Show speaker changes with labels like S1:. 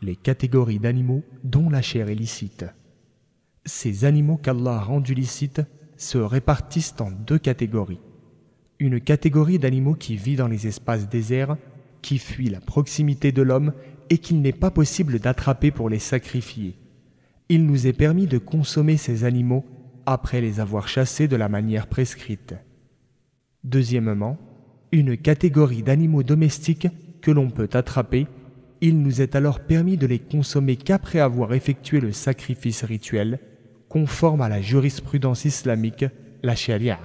S1: les catégories d'animaux dont la chair est licite. Ces animaux qu'Allah a rendus licites se répartissent en deux catégories. Une catégorie d'animaux qui vit dans les espaces déserts, qui fuit la proximité de l'homme et qu'il n'est pas possible d'attraper pour les sacrifier. Il nous est permis de consommer ces animaux après les avoir chassés de la manière prescrite. Deuxièmement, une catégorie d'animaux domestiques que l'on peut attraper il nous est alors permis de les consommer qu'après avoir effectué le sacrifice rituel, conforme à la jurisprudence islamique, la sharia.